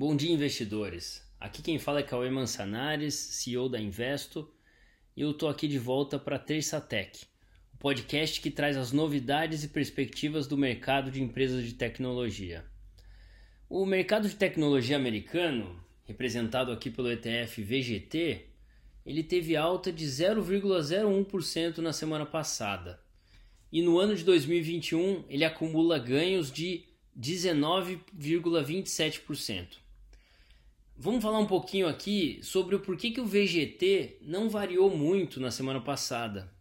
Bom dia, investidores. Aqui quem fala é Cauê Mansanares, CEO da Investo, e eu estou aqui de volta para Terça Tech, o podcast que traz as novidades e perspectivas do mercado de empresas de tecnologia. O mercado de tecnologia americano, representado aqui pelo ETF VGT, ele teve alta de 0,01% na semana passada. E no ano de 2021 ele acumula ganhos de 19,27%. Vamos falar um pouquinho aqui sobre o porquê que o VGT não variou muito na semana passada.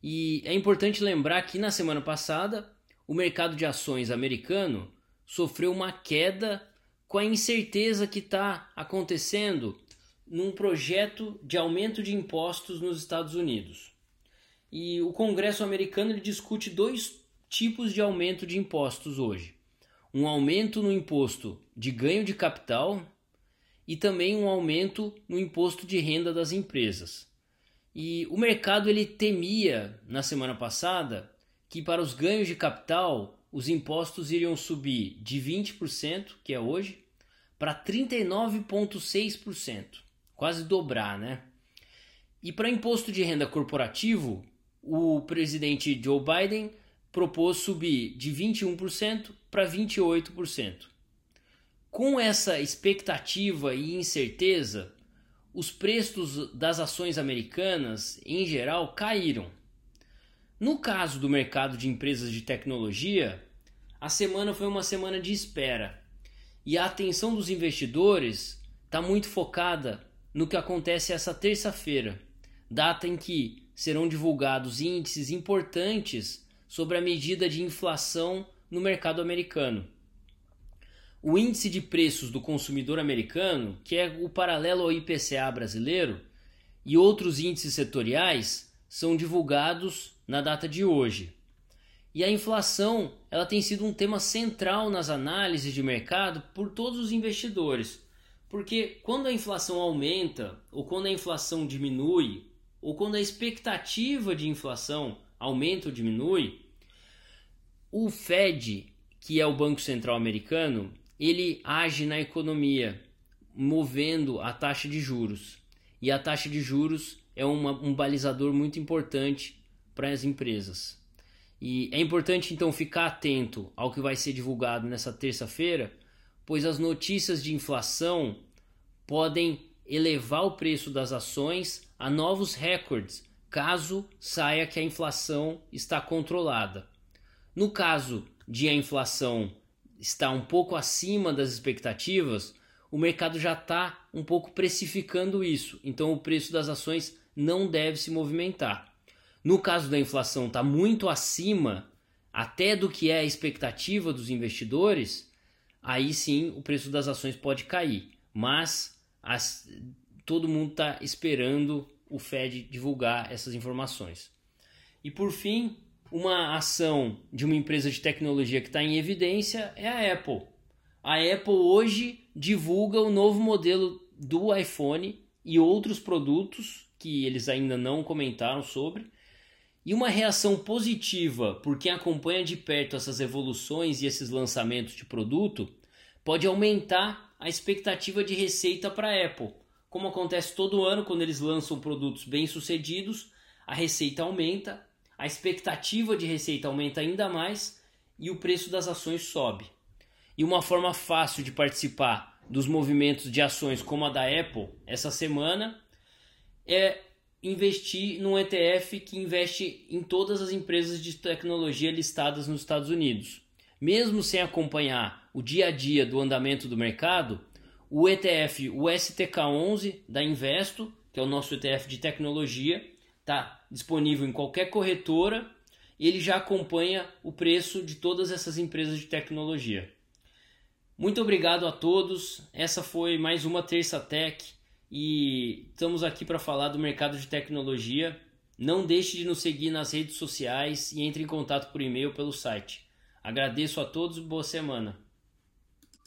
E é importante lembrar que na semana passada o mercado de ações americano sofreu uma queda com a incerteza que está acontecendo num projeto de aumento de impostos nos Estados Unidos. E o Congresso americano discute dois tipos de aumento de impostos hoje: um aumento no imposto de ganho de capital e também um aumento no imposto de renda das empresas. E o mercado ele temia na semana passada que para os ganhos de capital os impostos iriam subir de 20%, que é hoje, para 39,6%, quase dobrar, né? E para imposto de renda corporativo, o presidente Joe Biden propôs subir de 21% para 28%. Com essa expectativa e incerteza, os preços das ações americanas, em geral, caíram. No caso do mercado de empresas de tecnologia, a semana foi uma semana de espera e a atenção dos investidores está muito focada no que acontece essa terça-feira, data em que serão divulgados índices importantes sobre a medida de inflação no mercado americano o índice de preços do consumidor americano, que é o paralelo ao IPCA brasileiro, e outros índices setoriais são divulgados na data de hoje. E a inflação, ela tem sido um tema central nas análises de mercado por todos os investidores. Porque quando a inflação aumenta, ou quando a inflação diminui, ou quando a expectativa de inflação aumenta ou diminui, o Fed, que é o Banco Central Americano, ele age na economia, movendo a taxa de juros. E a taxa de juros é uma, um balizador muito importante para as empresas. E é importante então ficar atento ao que vai ser divulgado nessa terça-feira, pois as notícias de inflação podem elevar o preço das ações a novos recordes, caso saia que a inflação está controlada. No caso de a inflação está um pouco acima das expectativas, o mercado já está um pouco precificando isso. Então o preço das ações não deve se movimentar. No caso da inflação, está muito acima até do que é a expectativa dos investidores, aí sim o preço das ações pode cair. Mas as, todo mundo está esperando o Fed divulgar essas informações. E por fim, uma ação de uma empresa de tecnologia que está em evidência é a Apple. A Apple hoje divulga o novo modelo do iPhone e outros produtos que eles ainda não comentaram sobre. E uma reação positiva por quem acompanha de perto essas evoluções e esses lançamentos de produto pode aumentar a expectativa de receita para a Apple. Como acontece todo ano quando eles lançam produtos bem-sucedidos, a receita aumenta a expectativa de receita aumenta ainda mais e o preço das ações sobe. E uma forma fácil de participar dos movimentos de ações como a da Apple essa semana é investir num ETF que investe em todas as empresas de tecnologia listadas nos Estados Unidos. Mesmo sem acompanhar o dia a dia do andamento do mercado, o ETF, o STK11 da Investo, que é o nosso ETF de tecnologia, está disponível em qualquer corretora ele já acompanha o preço de todas essas empresas de tecnologia. Muito obrigado a todos. Essa foi mais uma Terça Tech e estamos aqui para falar do mercado de tecnologia. Não deixe de nos seguir nas redes sociais e entre em contato por e-mail pelo site. Agradeço a todos e boa semana.